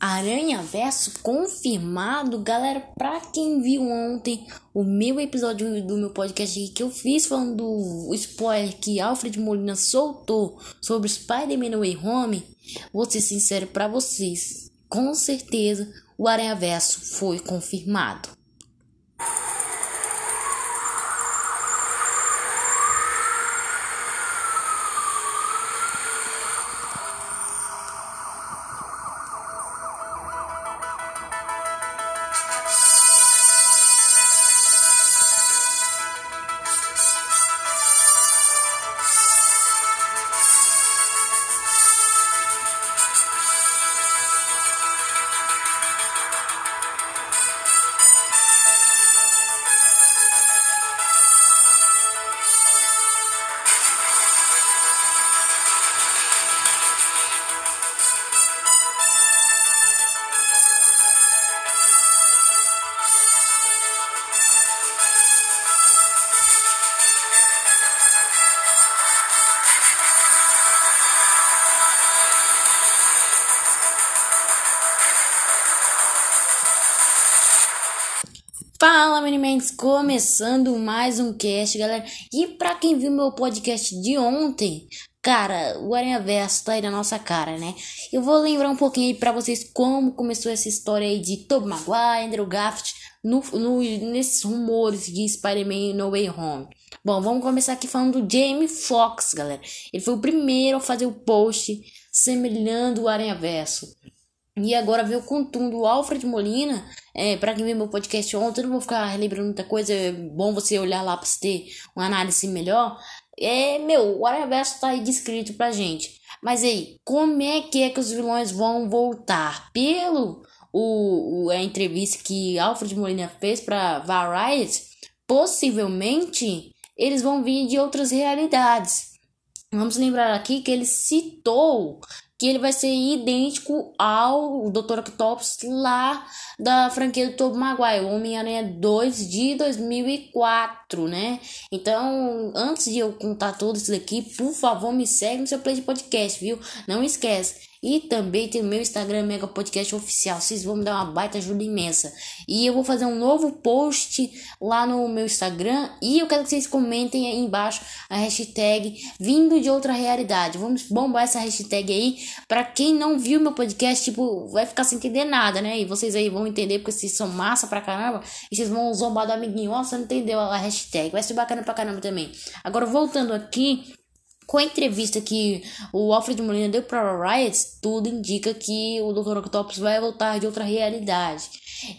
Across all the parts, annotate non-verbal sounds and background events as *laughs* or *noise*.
Aranha Verso confirmado, galera. Pra quem viu ontem o meu episódio do meu podcast que eu fiz falando do spoiler que Alfred Molina soltou sobre Spider-Man Way Home, vou ser sincero para vocês, com certeza o Aranha Verso foi confirmado. Fala, Minimentes! Começando mais um cast, galera. E pra quem viu meu podcast de ontem, cara, o Aranha Verso tá aí na nossa cara, né? Eu vou lembrar um pouquinho aí pra vocês como começou essa história aí de Tobey Maguire, Andrew Garfield, no, no, nesses rumores de Spider-Man No Way Home. Bom, vamos começar aqui falando do Jamie Foxx, galera. Ele foi o primeiro a fazer o post semelhando o Aranha Verso. E agora veio com tudo o Alfred Molina. É, para quem viu meu podcast ontem, não vou ficar relembrando muita coisa. É bom você olhar lá para ter uma análise melhor. É, meu, o Aranhaverso tá aí descrito pra gente. Mas aí, como é que é que os vilões vão voltar? Pelo o, o a entrevista que Alfred Molina fez pra Variety, possivelmente eles vão vir de outras realidades. Vamos lembrar aqui que ele citou que ele vai ser idêntico ao Dr. Octopus lá da franquia do Tobey Maguire, Homem-Aranha 2 de 2004, né? Então, antes de eu contar tudo isso daqui, por favor, me segue no seu play de podcast, viu? Não esquece. E também tem o meu Instagram Mega Podcast Oficial. Vocês vão me dar uma baita ajuda imensa. E eu vou fazer um novo post lá no meu Instagram. E eu quero que vocês comentem aí embaixo a hashtag Vindo de Outra Realidade. Vamos bombar essa hashtag aí. Pra quem não viu meu podcast, tipo, vai ficar sem entender nada, né? E vocês aí vão entender porque vocês são massa pra caramba. E vocês vão zombar do amiguinho. Nossa, não entendeu a hashtag. Vai ser bacana pra caramba também. Agora, voltando aqui com a entrevista que o Alfred Molina deu para Riot, tudo indica que o Dr. Octopus vai voltar de outra realidade.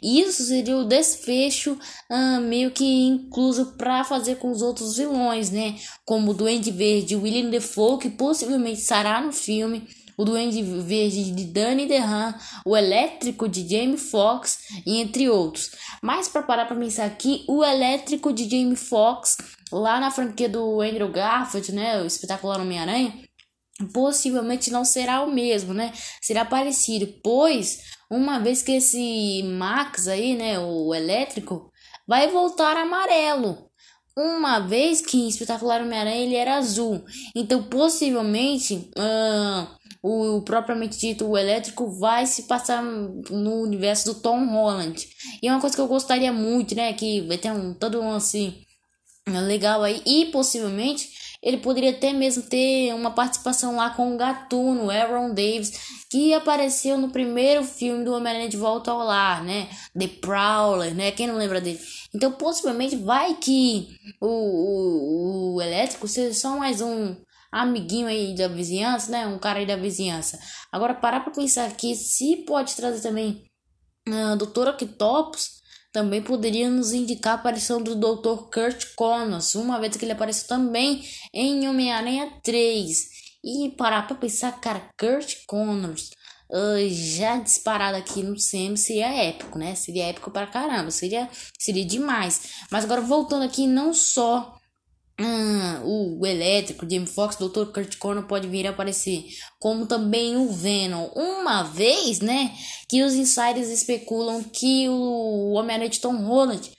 Isso seria o desfecho uh, meio que incluso para fazer com os outros vilões, né? Como o Duende Verde William Defoe, que possivelmente estará no filme o Duende Verde de Danny DeHaan, o Elétrico de Jamie Foxx e entre outros. Mas para parar para pensar aqui, o Elétrico de Jamie Foxx, lá na franquia do Andrew Garfield, né, o espetacular Homem-Aranha, possivelmente não será o mesmo, né? Será parecido, pois uma vez que esse Max aí, né, o elétrico, vai voltar amarelo. Uma vez que em Espetacular Homem-Aranha ele era azul. Então, possivelmente, uh, o propriamente dito o elétrico vai se passar no universo do Tom Holland. E é uma coisa que eu gostaria muito, né, que vai ter um todo um assim legal aí e possivelmente ele poderia até mesmo ter uma participação lá com o Gatuno, Aaron Davis, que apareceu no primeiro filme do Homem-Aranha de Volta ao Lar, né? The Prowler, né? Quem não lembra dele? Então, possivelmente, vai que o, o, o Elétrico seja só mais um amiguinho aí da vizinhança, né? Um cara aí da vizinhança. Agora, parar pra pensar que se pode trazer também uh, Dr. Octopus, também poderia nos indicar a aparição do Dr. Kurt Connors, uma vez que ele apareceu também em Homem-Aranha 3. E parar pra pensar, cara, Kurt Connors, uh, já disparado aqui no CM seria épico, né? Seria épico pra caramba, seria, seria demais. Mas agora voltando aqui, não só Hum, o, elétrico, Jamie Foxx, Dr. Kurt Connor pode vir a aparecer, como também o Venom. Uma vez, né, que os insiders especulam que o Homem-Aranha de Tom Holland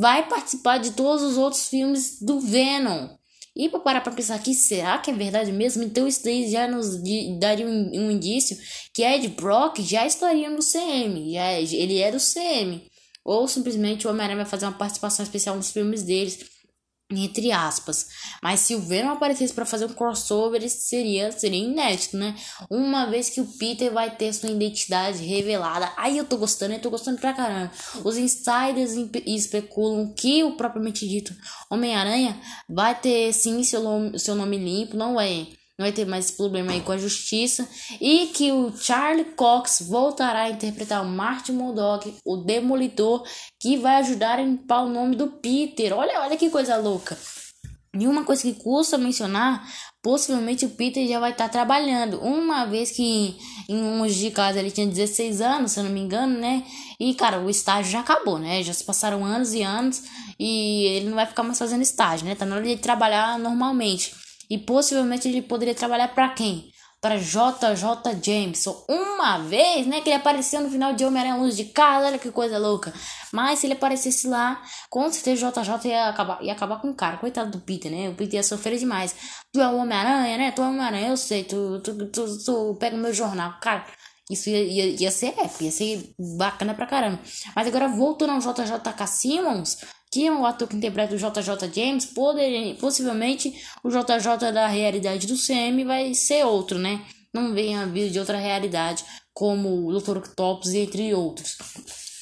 vai participar de todos os outros filmes do Venom. E para parar para pensar aqui, será que é verdade mesmo? Então isso daí já nos daria um, um indício que Ed Brock já estaria no CM, já, é, ele é do CM. Ou simplesmente o Homem-Aranha vai fazer uma participação especial nos filmes deles entre aspas. Mas se o Venom aparecesse para fazer um crossover, seria, seria inédito, né? Uma vez que o Peter vai ter sua identidade revelada. Aí eu tô gostando, eu tô gostando pra caramba. Os insiders especulam que o propriamente dito Homem-Aranha vai ter sim seu seu nome limpo, não é não vai ter mais esse problema aí com a justiça. E que o Charlie Cox voltará a interpretar o Martin Murdock, o Demolidor, que vai ajudar a limpar o nome do Peter. Olha, olha que coisa louca. E uma coisa que custa mencionar, possivelmente o Peter já vai estar tá trabalhando. Uma vez que em um de casa ele tinha 16 anos, se eu não me engano, né? E cara, o estágio já acabou, né? Já se passaram anos e anos e ele não vai ficar mais fazendo estágio, né? Tá na hora de trabalhar normalmente. E possivelmente ele poderia trabalhar para quem? Para JJ Jameson. Uma vez, né? Que ele apareceu no final de Homem-Aranha Luz de Casa. Olha que coisa louca. Mas se ele aparecesse lá, com certeza JJ ia acabar, ia acabar com o cara. Coitado do Peter, né? O Peter ia sofrer demais. Tu é o Homem-Aranha, né? Tu é o Homem-Aranha, eu sei. Tu, tu, tu, tu, tu pega o meu jornal. Cara, isso ia, ia, ia ser épico, ia ser bacana pra caramba. Mas agora voltando ao JJK Simmons, que um ator que interpreta o JJ James, poder, possivelmente o JJ da realidade do CM vai ser outro, né? Não venha vir de outra realidade, como o Dr. Octopus, entre outros.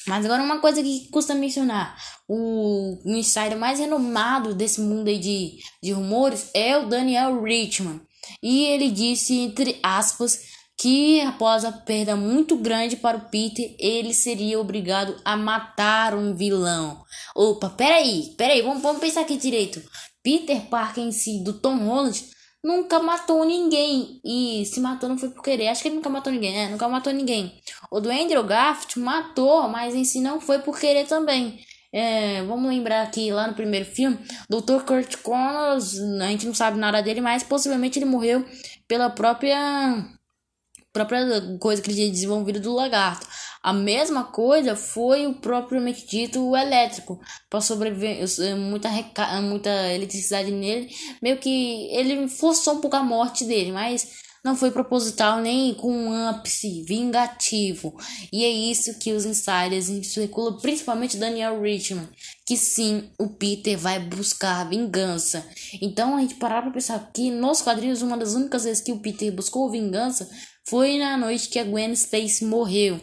Mas agora uma coisa que custa mencionar, o insider mais renomado desse mundo aí de, de rumores é o Daniel Richman. E ele disse, entre aspas, que após a perda muito grande para o Peter, ele seria obrigado a matar um vilão. Opa, peraí, peraí, vamos, vamos pensar aqui direito. Peter Parker em si, do Tom Holland, nunca matou ninguém. E se matou não foi por querer. Acho que ele nunca matou ninguém, né? Nunca matou ninguém. O do Andrew Garfield matou, mas em si não foi por querer também. É, vamos lembrar aqui lá no primeiro filme, Dr. Kurt Connors, a gente não sabe nada dele, mas possivelmente ele morreu pela própria própria coisa que ele tinha desenvolvido do lagarto. A mesma coisa foi o propriamente dito o elétrico. Para sobreviver, muita, muita eletricidade nele, meio que ele forçou um pouco a morte dele, mas não foi proposital nem com um ápice vingativo. E é isso que os insiders especulam, principalmente Daniel Richman, que sim, o Peter vai buscar vingança. Então a gente parar para pensar que nos quadrinhos uma das únicas vezes que o Peter buscou vingança foi na noite que a Gwen Stacy morreu.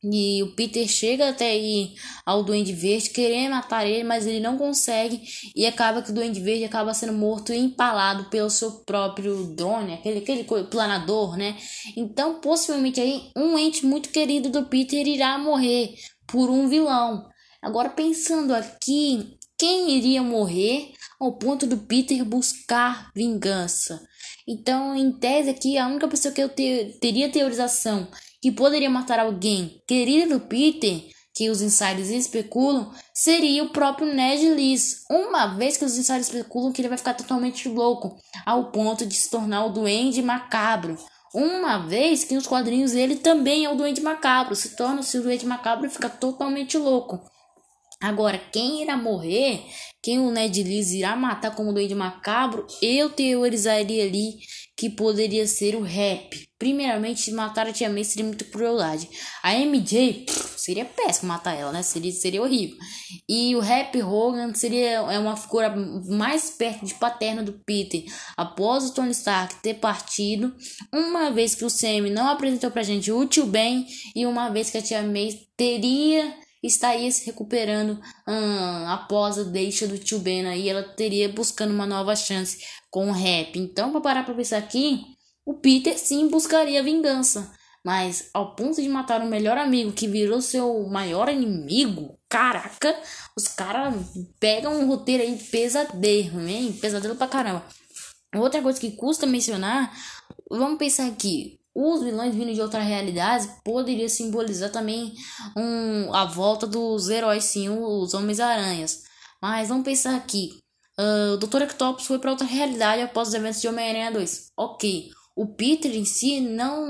E o Peter chega até aí ao Duende Verde querendo matar ele, mas ele não consegue e acaba que o Duende Verde acaba sendo morto e empalado pelo seu próprio drone, aquele, aquele planador, né? Então, possivelmente aí um ente muito querido do Peter irá morrer por um vilão. Agora pensando aqui, quem iria morrer ao ponto do Peter buscar vingança? Então, em tese aqui, a única pessoa que eu te teria teorização que poderia matar alguém querido do Peter, que os insiders especulam, seria o próprio Ned Lees, uma vez que os insiders especulam que ele vai ficar totalmente louco, ao ponto de se tornar o Duende Macabro. Uma vez que nos quadrinhos ele também é o Duende Macabro, se torna-se o Duende Macabro e fica totalmente louco. Agora, quem irá morrer, quem o Ned Leeds irá matar como doente macabro, eu teorizaria ali que poderia ser o Rap. Primeiramente, matar a Tia May seria muito crueldade. A MJ, pff, seria péssimo matar ela, né? Seria, seria horrível. E o Rap Hogan seria é uma figura mais perto de paterna do Peter. Após o Tony Stark ter partido, uma vez que o Sam não apresentou pra gente o Tio Ben e uma vez que a Tia May teria estaria se recuperando hum, após a deixa do tio Ben aí, ela teria buscando uma nova chance com o rap. Então, para parar para pensar aqui, o Peter sim buscaria vingança, mas ao ponto de matar o melhor amigo que virou seu maior inimigo, caraca, os caras pegam um roteiro aí pesadelo, hein? Pesadelo pra caramba. Outra coisa que custa mencionar, vamos pensar aqui, os vilões vindo de outra realidade poderia simbolizar também um, a volta dos heróis, sim, os Homens-Aranhas. Mas vamos pensar aqui. Uh, o Dr. Octopus foi para outra realidade após os eventos de Homem-Aranha 2. Ok. O Peter em si não.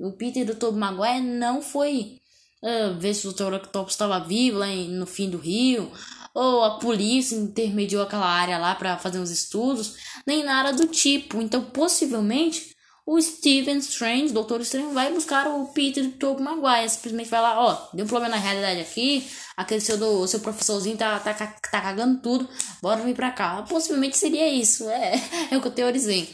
O Peter do Tobey Maguire não foi uh, ver se o Dr. Octopus estava vivo lá em, no fim do rio. ou a polícia intermediou aquela área lá para fazer uns estudos, nem nada do tipo. Então, possivelmente, o Steven Strange, Doutor Strange, vai buscar o Peter do Tobey Maguire. Simplesmente vai lá, ó, deu um problema na realidade aqui, aquele seu, do, seu professorzinho tá, tá, tá cagando tudo, bora vir pra cá. Possivelmente seria isso, é, *laughs* é o que eu teorizei.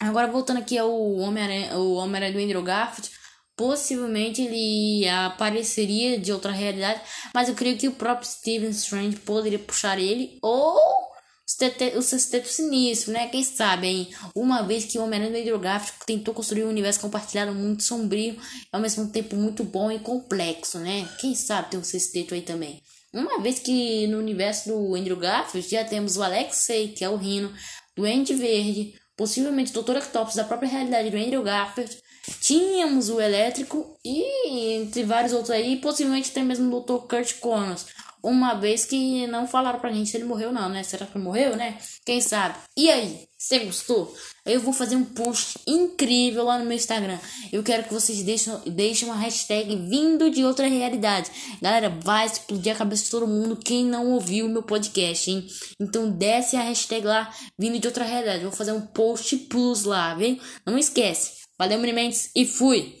Agora, voltando aqui ao Homem-Aranha Homem do Andrew Garfield, possivelmente ele apareceria de outra realidade, mas eu creio que o próprio Steven Strange poderia puxar ele, ou o sexteto sinistro, né? Quem sabe, hein? Uma vez que o Homem-Aranha Garfield tentou construir um universo compartilhado muito sombrio, ao mesmo tempo muito bom e complexo, né? Quem sabe tem um sexteto aí também. Uma vez que no universo do Andrew Garfield já temos o Alexei, que é o Rino, do Andy Verde, possivelmente Dr. Octopus da própria realidade do Andrew Garfield, tínhamos o Elétrico e entre vários outros aí, possivelmente até mesmo o Dr. Kurt Connors. Uma vez que não falaram pra gente se ele morreu não, né? Será que morreu, né? Quem sabe? E aí, você gostou? Eu vou fazer um post incrível lá no meu Instagram. Eu quero que vocês deixem, deixem uma hashtag vindo de outra realidade. Galera, vai explodir a cabeça de todo mundo quem não ouviu o meu podcast, hein? Então desce a hashtag lá, vindo de outra realidade. Vou fazer um post plus lá, viu? Não esquece. Valeu, Mini e fui!